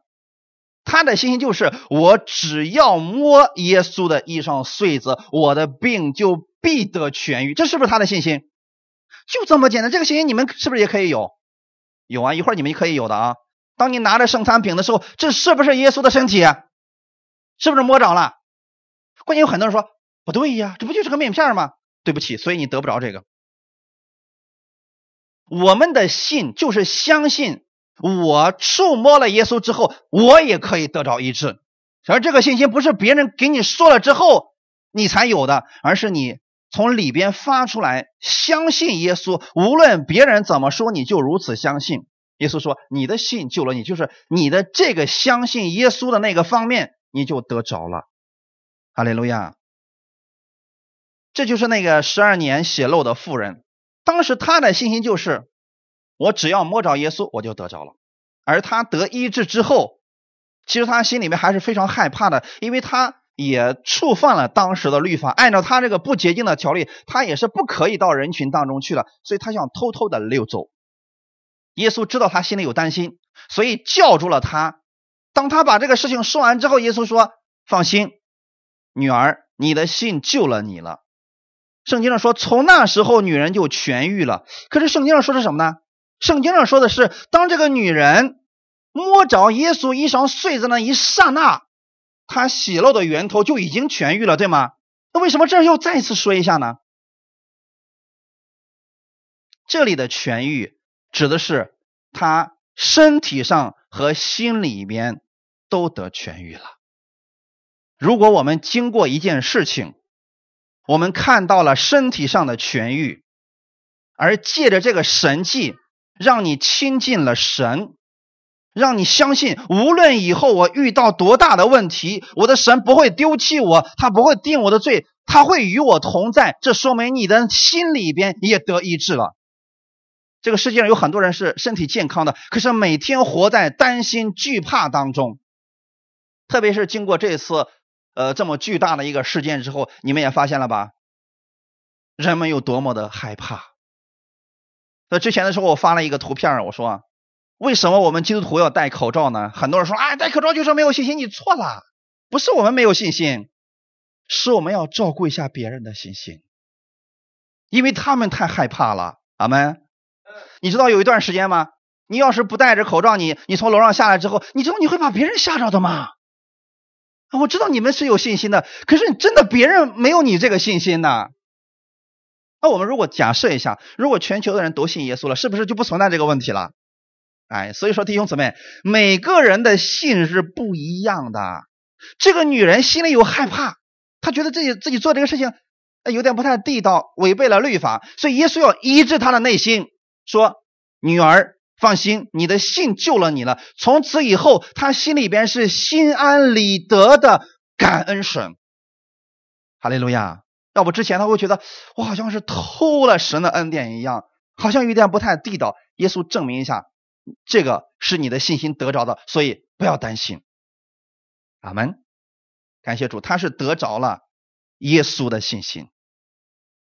她的信心就是：我只要摸耶稣的衣裳穗子，我的病就必得痊愈。这是不是她的信心？就这么简单。这个信心你们是不是也可以有？有啊，一会儿你们也可以有的啊。当你拿着圣餐饼的时候，这是不是耶稣的身体？是不是摸着了？关键有很多人说不对呀，这不就是个面片吗？对不起，所以你得不着这个。我们的信就是相信，我触摸了耶稣之后，我也可以得着医治。而这个信心不是别人给你说了之后你才有的，而是你从里边发出来，相信耶稣。无论别人怎么说，你就如此相信。耶稣说：“你的信救了你，就是你的这个相信耶稣的那个方面，你就得着了。”哈利路亚。这就是那个十二年血漏的妇人，当时她的信心就是：我只要摸着耶稣，我就得着了。而他得医治之后，其实他心里面还是非常害怕的，因为他也触犯了当时的律法。按照他这个不洁净的条例，他也是不可以到人群当中去了，所以他想偷偷的溜走。耶稣知道他心里有担心，所以叫住了他。当他把这个事情说完之后，耶稣说：“放心，女儿，你的信救了你了。”圣经上说，从那时候女人就痊愈了。可是圣经上说的是什么呢？圣经上说的是，当这个女人摸着耶稣衣裳穗子那一刹那，她喜乐的源头就已经痊愈了，对吗？那为什么这儿又再次说一下呢？这里的痊愈。指的是他身体上和心里边都得痊愈了。如果我们经过一件事情，我们看到了身体上的痊愈，而借着这个神迹，让你亲近了神，让你相信，无论以后我遇到多大的问题，我的神不会丢弃我，他不会定我的罪，他会与我同在。这说明你的心里边也得医治了。这个世界上有很多人是身体健康的，可是每天活在担心、惧怕当中。特别是经过这次，呃，这么巨大的一个事件之后，你们也发现了吧？人们有多么的害怕。在之前的时候，我发了一个图片，我说：为什么我们基督徒要戴口罩呢？很多人说：啊，戴口罩就是没有信心。你错了，不是我们没有信心，是我们要照顾一下别人的信心，因为他们太害怕了。阿门。你知道有一段时间吗？你要是不戴着口罩，你你从楼上下来之后，你知道你会把别人吓着的吗？我知道你们是有信心的，可是你真的别人没有你这个信心呢。那我们如果假设一下，如果全球的人都信耶稣了，是不是就不存在这个问题了？哎，所以说弟兄姊妹，每个人的信是不一样的。这个女人心里有害怕，她觉得自己自己做这个事情有点不太地道，违背了律法，所以耶稣要医治她的内心。说：“女儿，放心，你的信救了你了。从此以后，他心里边是心安理得的感恩神。哈利路亚！要不之前他会觉得我好像是偷了神的恩典一样，好像有点不太地道。耶稣证明一下，这个是你的信心得着的，所以不要担心。阿门。感谢主，他是得着了耶稣的信心。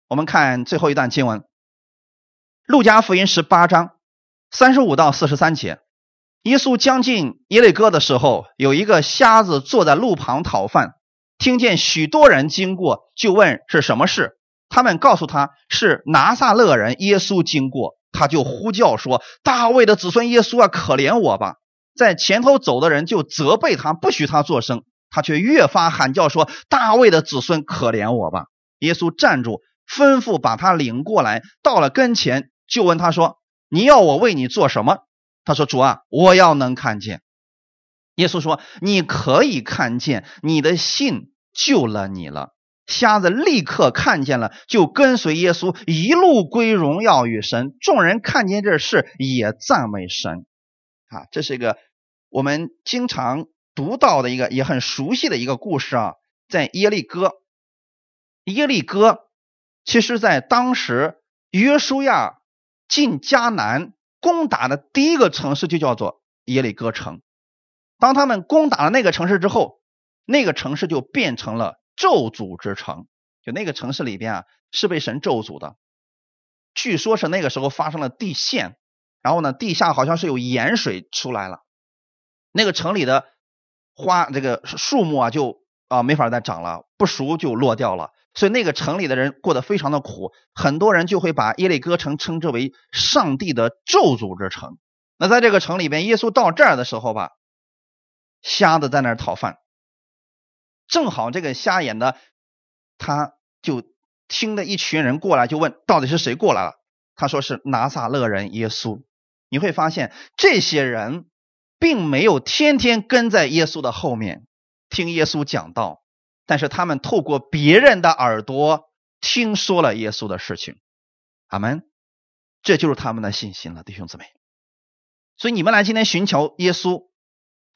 我们看最后一段经文。”路加福音十八章三十五到四十三节，耶稣将近耶利哥的时候，有一个瞎子坐在路旁讨饭，听见许多人经过，就问是什么事。他们告诉他是拿撒勒人耶稣经过，他就呼叫说：“大卫的子孙耶稣啊，可怜我吧！”在前头走的人就责备他，不许他作声，他却越发喊叫说：“大卫的子孙，可怜我吧！”耶稣站住，吩咐把他领过来，到了跟前。就问他说：“你要我为你做什么？”他说：“主啊，我要能看见。”耶稣说：“你可以看见，你的信救了你了。”瞎子立刻看见了，就跟随耶稣一路归荣耀与神。众人看见这事，也赞美神。啊，这是一个我们经常读到的一个也很熟悉的一个故事啊，在耶利哥。耶利哥其实，在当时约书亚。进迦南攻打的第一个城市就叫做耶利哥城。当他们攻打了那个城市之后，那个城市就变成了咒诅之城。就那个城市里边啊，是被神咒诅的。据说是那个时候发生了地陷，然后呢，地下好像是有盐水出来了，那个城里的花这个树木啊，就啊没法再长了，不熟就落掉了。所以那个城里的人过得非常的苦，很多人就会把耶利哥城称之为上帝的咒诅之城。那在这个城里边，耶稣到这儿的时候吧，瞎子在那儿讨饭，正好这个瞎眼的他就听的一群人过来，就问到底是谁过来了？他说是拿撒勒人耶稣。你会发现这些人并没有天天跟在耶稣的后面听耶稣讲道，但是他们透过别人的耳朵听说了耶稣的事情。阿门。这就是他们的信心了，弟兄姊妹。所以你们来今天寻求耶稣，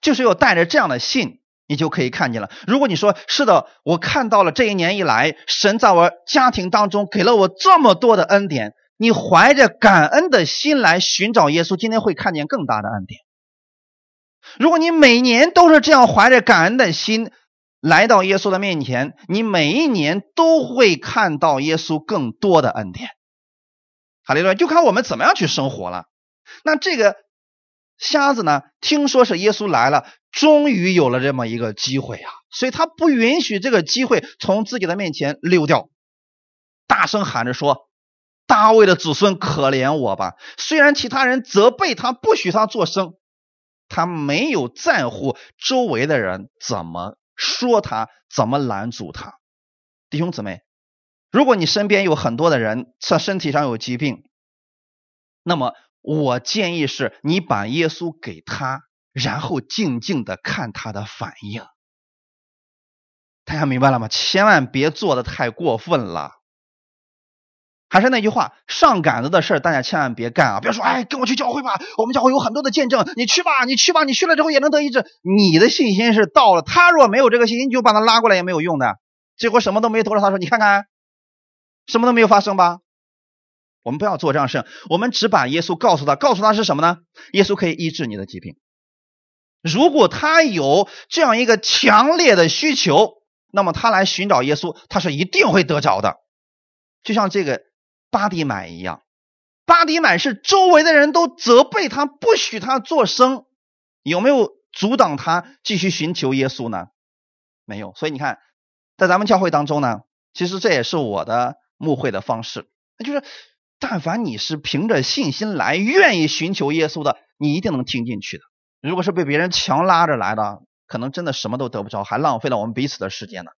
就是要带着这样的信。你就可以看见了。如果你说是的，我看到了这一年以来，神在我家庭当中给了我这么多的恩典，你怀着感恩的心来寻找耶稣，今天会看见更大的恩典。如果你每年都是这样怀着感恩的心来到耶稣的面前，你每一年都会看到耶稣更多的恩典。哈利路亚，就看我们怎么样去生活了。那这个。瞎子呢？听说是耶稣来了，终于有了这么一个机会啊！所以他不允许这个机会从自己的面前溜掉，大声喊着说：“大卫的子孙，可怜我吧！”虽然其他人责备他，不许他作声，他没有在乎周围的人怎么说他，怎么拦阻他。弟兄姊妹，如果你身边有很多的人，他身体上有疾病，那么。我建议是你把耶稣给他，然后静静的看他的反应。大家明白了吗？千万别做的太过分了。还是那句话，上杆子的事大家千万别干啊！不要说，哎，跟我去教会吧，我们教会有很多的见证，你去吧，你去吧，你去了之后也能得医治。你的信心是到了，他若没有这个信心，你就把他拉过来也没有用的。结果什么都没得着，他说，你看看，什么都没有发生吧。我们不要做这样事，我们只把耶稣告诉他，告诉他是什么呢？耶稣可以医治你的疾病。如果他有这样一个强烈的需求，那么他来寻找耶稣，他是一定会得着的。就像这个巴迪买一样，巴迪买是周围的人都责备他，不许他做声，有没有阻挡他继续寻求耶稣呢？没有。所以你看，在咱们教会当中呢，其实这也是我的牧会的方式，那就是。但凡你是凭着信心来，愿意寻求耶稣的，你一定能听进去的。如果是被别人强拉着来的，可能真的什么都得不着，还浪费了我们彼此的时间呢。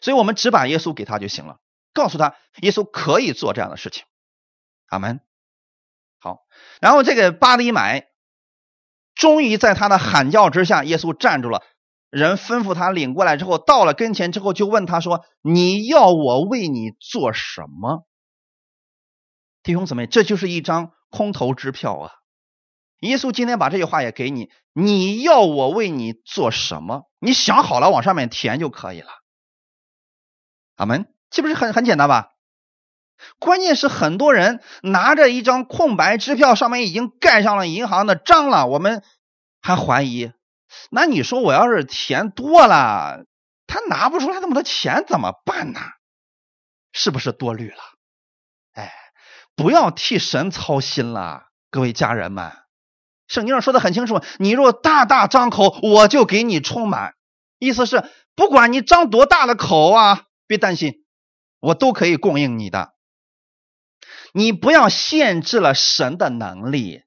所以，我们只把耶稣给他就行了，告诉他耶稣可以做这样的事情。阿门。好，然后这个巴黎买，终于在他的喊叫之下，耶稣站住了。人吩咐他领过来之后，到了跟前之后，就问他说：“你要我为你做什么？”弟兄姊妹，这就是一张空头支票啊！耶稣今天把这句话也给你，你要我为你做什么？你想好了往上面填就可以了。阿门，岂不是很很简单吧？关键是很多人拿着一张空白支票，上面已经盖上了银行的章了，我们还怀疑。那你说我要是填多了，他拿不出来那么多钱怎么办呢？是不是多虑了？哎。不要替神操心了，各位家人们，圣经上说的很清楚，你若大大张口，我就给你充满。意思是，不管你张多大的口啊，别担心，我都可以供应你的。你不要限制了神的能力。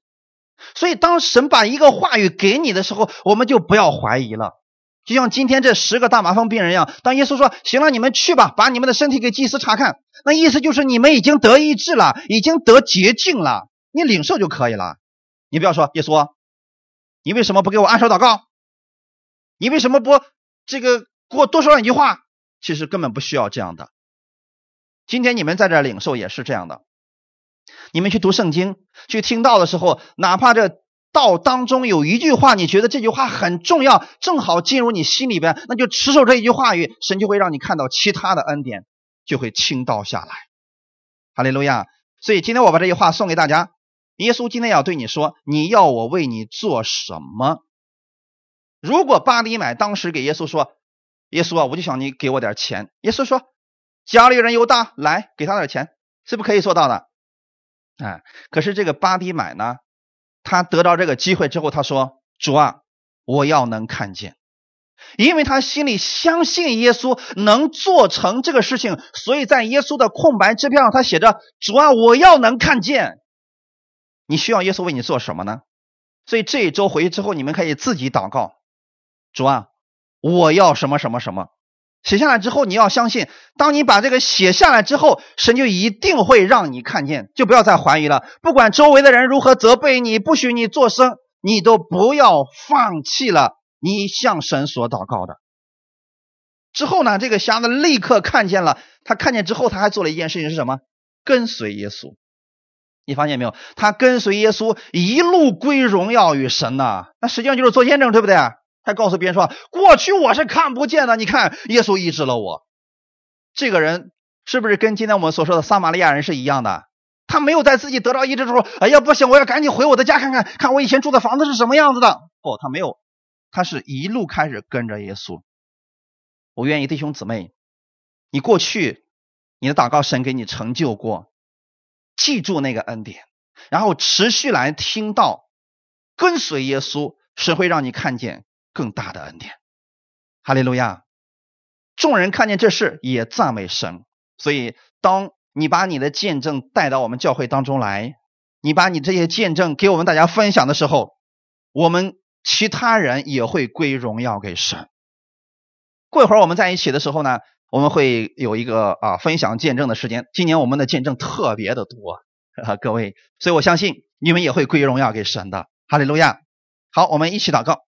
所以，当神把一个话语给你的时候，我们就不要怀疑了。就像今天这十个大麻风病人一样，当耶稣说：“行了，你们去吧，把你们的身体给祭司查看。”那意思就是你们已经得医治了，已经得洁净了，你领受就可以了。你不要说耶稣，你为什么不给我按手祷告？你为什么不这个给我多说两句话？其实根本不需要这样的。今天你们在这领受也是这样的。你们去读圣经、去听到的时候，哪怕这。道当中有一句话，你觉得这句话很重要，正好进入你心里边，那就持守这一句话语，神就会让你看到其他的恩典就会倾倒下来。哈利路亚！所以今天我把这句话送给大家。耶稣今天要对你说：“你要我为你做什么？”如果巴迪买当时给耶稣说：“耶稣啊，我就想你给我点钱。”耶稣说：“家里人又大，来给他点钱，是不是可以做到的？”哎，可是这个巴迪买呢？他得到这个机会之后，他说：“主啊，我要能看见，因为他心里相信耶稣能做成这个事情，所以在耶稣的空白支票上，他写着：‘主啊，我要能看见。’你需要耶稣为你做什么呢？所以这一周回去之后，你们可以自己祷告：‘主啊，我要什么什么什么。’写下来之后，你要相信，当你把这个写下来之后，神就一定会让你看见，就不要再怀疑了。不管周围的人如何责备你，不许你作声，你都不要放弃了你向神所祷告的。之后呢，这个瞎子立刻看见了，他看见之后，他还做了一件事情是什么？跟随耶稣。你发现没有？他跟随耶稣一路归荣耀与神呐，那实际上就是做见证，对不对？还告诉别人说：“过去我是看不见的，你看耶稣医治了我。”这个人是不是跟今天我们所说的撒玛利亚人是一样的？他没有在自己得到医治的时候，哎呀，不行，我要赶紧回我的家看看，看我以前住的房子是什么样子的。不，他没有，他是一路开始跟着耶稣。我愿意弟兄姊妹，你过去你的祷告神给你成就过，记住那个恩典，然后持续来听到，跟随耶稣，神会让你看见。更大的恩典，哈利路亚！众人看见这事也赞美神。所以，当你把你的见证带到我们教会当中来，你把你这些见证给我们大家分享的时候，我们其他人也会归荣耀给神。过一会儿我们在一起的时候呢，我们会有一个啊分享见证的时间。今年我们的见证特别的多，各位，所以我相信你们也会归荣耀给神的。哈利路亚！好，我们一起祷告。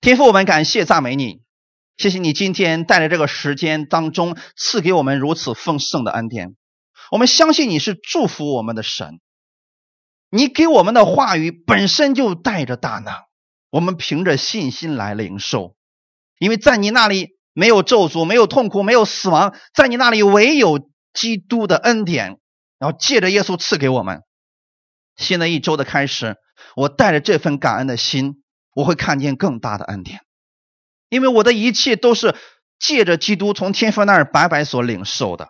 天父，我们感谢赞美你，谢谢你今天带来这个时间当中赐给我们如此丰盛的恩典。我们相信你是祝福我们的神，你给我们的话语本身就带着大能，我们凭着信心来领受，因为在你那里没有咒诅，没有痛苦，没有死亡，在你那里唯有基督的恩典，然后借着耶稣赐给我们。新的一周的开始，我带着这份感恩的心。我会看见更大的恩典，因为我的一切都是借着基督从天父那儿白白所领受的。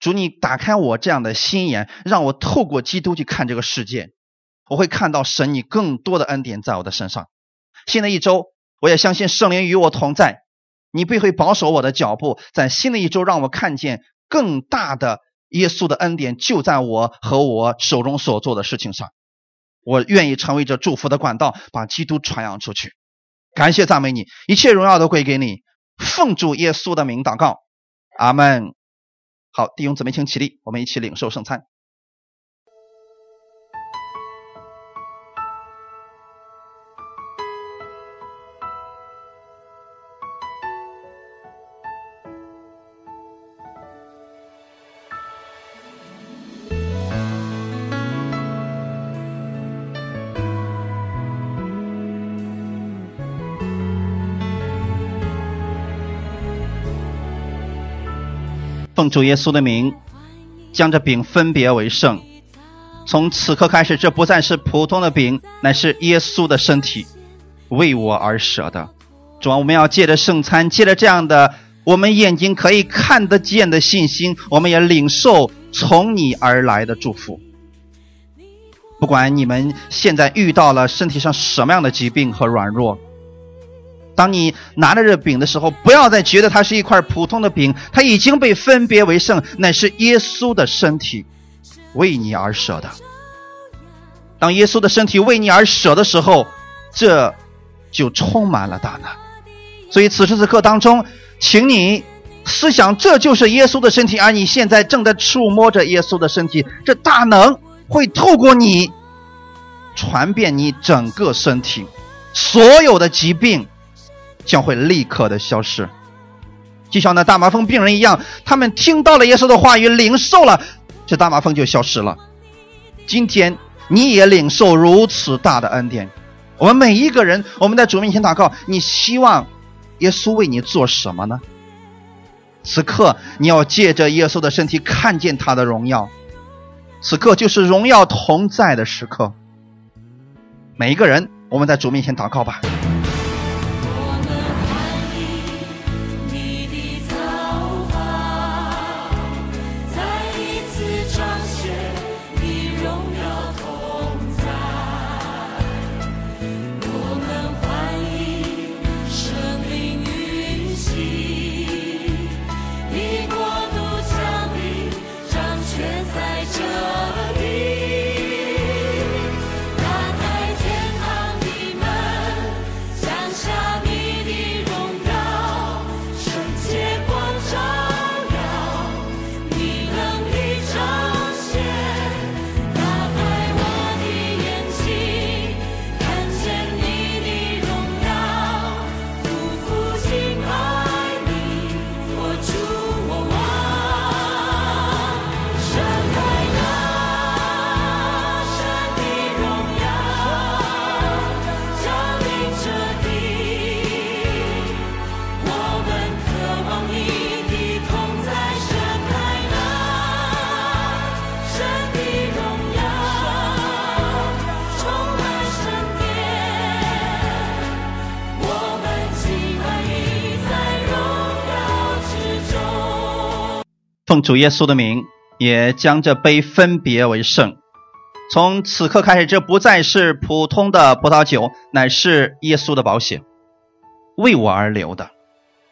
主，你打开我这样的心眼，让我透过基督去看这个世界，我会看到神你更多的恩典在我的身上。新的一周，我也相信圣灵与我同在，你必会保守我的脚步。在新的一周，让我看见更大的耶稣的恩典就在我和我手中所做的事情上。我愿意成为这祝福的管道，把基督传扬出去。感谢赞美你，一切荣耀都归给你。奉主耶稣的名祷告，阿门。好，弟兄姊妹，请起立，我们一起领受圣餐。奉主耶稣的名，将这饼分别为圣。从此刻开始，这不再是普通的饼，乃是耶稣的身体，为我而舍的。主啊，我们要借着圣餐，借着这样的我们眼睛可以看得见的信心，我们也领受从你而来的祝福。不管你们现在遇到了身体上什么样的疾病和软弱。当你拿着这饼的时候，不要再觉得它是一块普通的饼，它已经被分别为圣，乃是耶稣的身体，为你而舍的。当耶稣的身体为你而舍的时候，这就充满了大能。所以此时此刻当中，请你思想，这就是耶稣的身体，而你现在正在触摸着耶稣的身体，这大能会透过你传遍你整个身体，所有的疾病。将会立刻的消失，就像那大麻风病人一样，他们听到了耶稣的话语，领受了，这大麻风就消失了。今天你也领受如此大的恩典，我们每一个人，我们在主面前祷告，你希望耶稣为你做什么呢？此刻你要借着耶稣的身体看见他的荣耀，此刻就是荣耀同在的时刻。每一个人，我们在主面前祷告吧。奉主耶稣的名，也将这杯分别为圣。从此刻开始，这不再是普通的葡萄酒，乃是耶稣的宝血，为我而流的。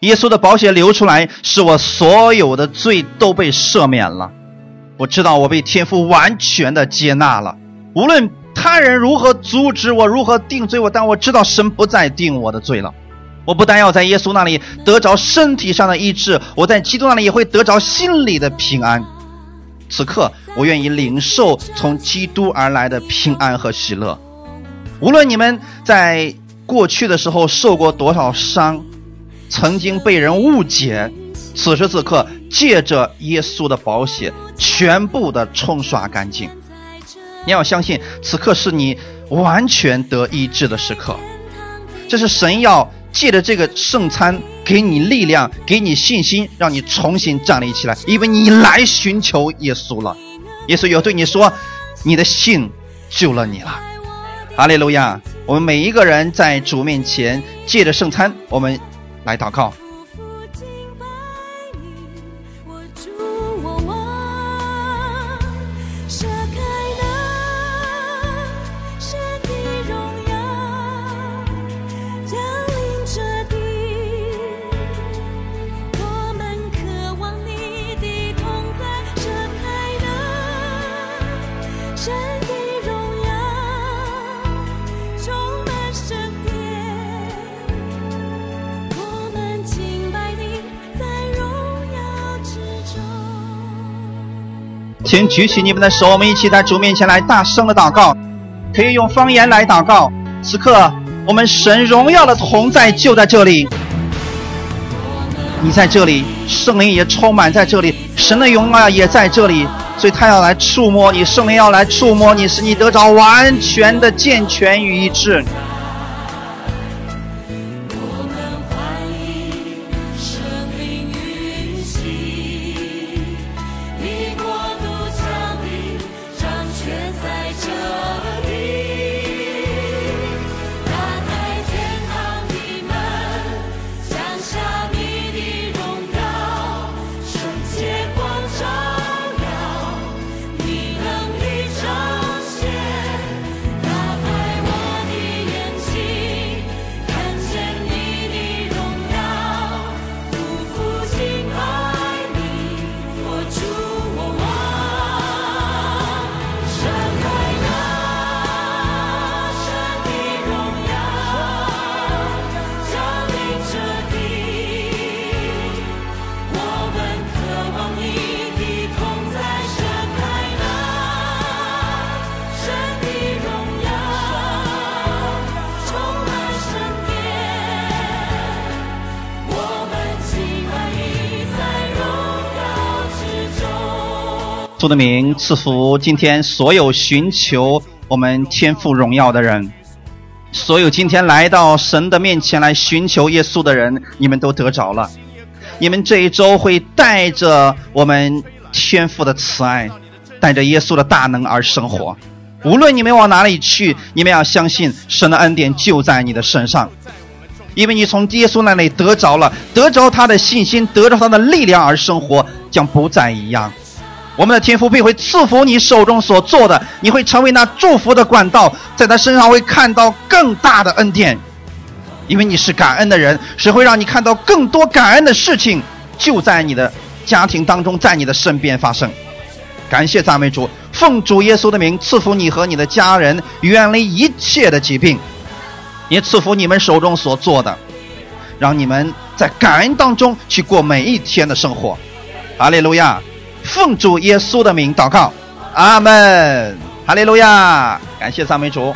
耶稣的宝血流出来，使我所有的罪都被赦免了。我知道我被天父完全的接纳了。无论他人如何阻止我，如何定罪我，但我知道神不再定我的罪了。我不但要在耶稣那里得着身体上的医治，我在基督那里也会得着心里的平安。此刻，我愿意领受从基督而来的平安和喜乐。无论你们在过去的时候受过多少伤。曾经被人误解，此时此刻借着耶稣的宝血，全部的冲刷干净。你要相信，此刻是你完全得医治的时刻。这是神要借着这个圣餐给你力量，给你信心，让你重新站立起来，因为你来寻求耶稣了。耶稣有对你说：“你的信救了你了。”哈利路亚！我们每一个人在主面前借着圣餐，我们。来祷告。请举起你们的手，我们一起在主面前来大声的祷告，可以用方言来祷告。此刻，我们神荣耀的同在就在这里，你在这里，圣灵也充满在这里，神的荣耀也在这里，所以他要来触摸你，圣灵要来触摸你，使你得着完全的健全与医治。主的名赐福今天所有寻求我们天赋荣耀的人，所有今天来到神的面前来寻求耶稣的人，你们都得着了。你们这一周会带着我们天赋的慈爱，带着耶稣的大能而生活。无论你们往哪里去，你们要相信神的恩典就在你的身上，因为你从耶稣那里得着了，得着他的信心，得着他的力量而生活，将不再一样。我们的天父必会赐福你手中所做的，你会成为那祝福的管道，在他身上会看到更大的恩典，因为你是感恩的人，神会让你看到更多感恩的事情就在你的家庭当中，在你的身边发生。感谢赞美主，奉主耶稣的名赐福你和你的家人，远离一切的疾病，也赐福你们手中所做的，让你们在感恩当中去过每一天的生活。哈利路亚。奉主耶稣的名祷告，阿门，哈利路亚，感谢赞美主。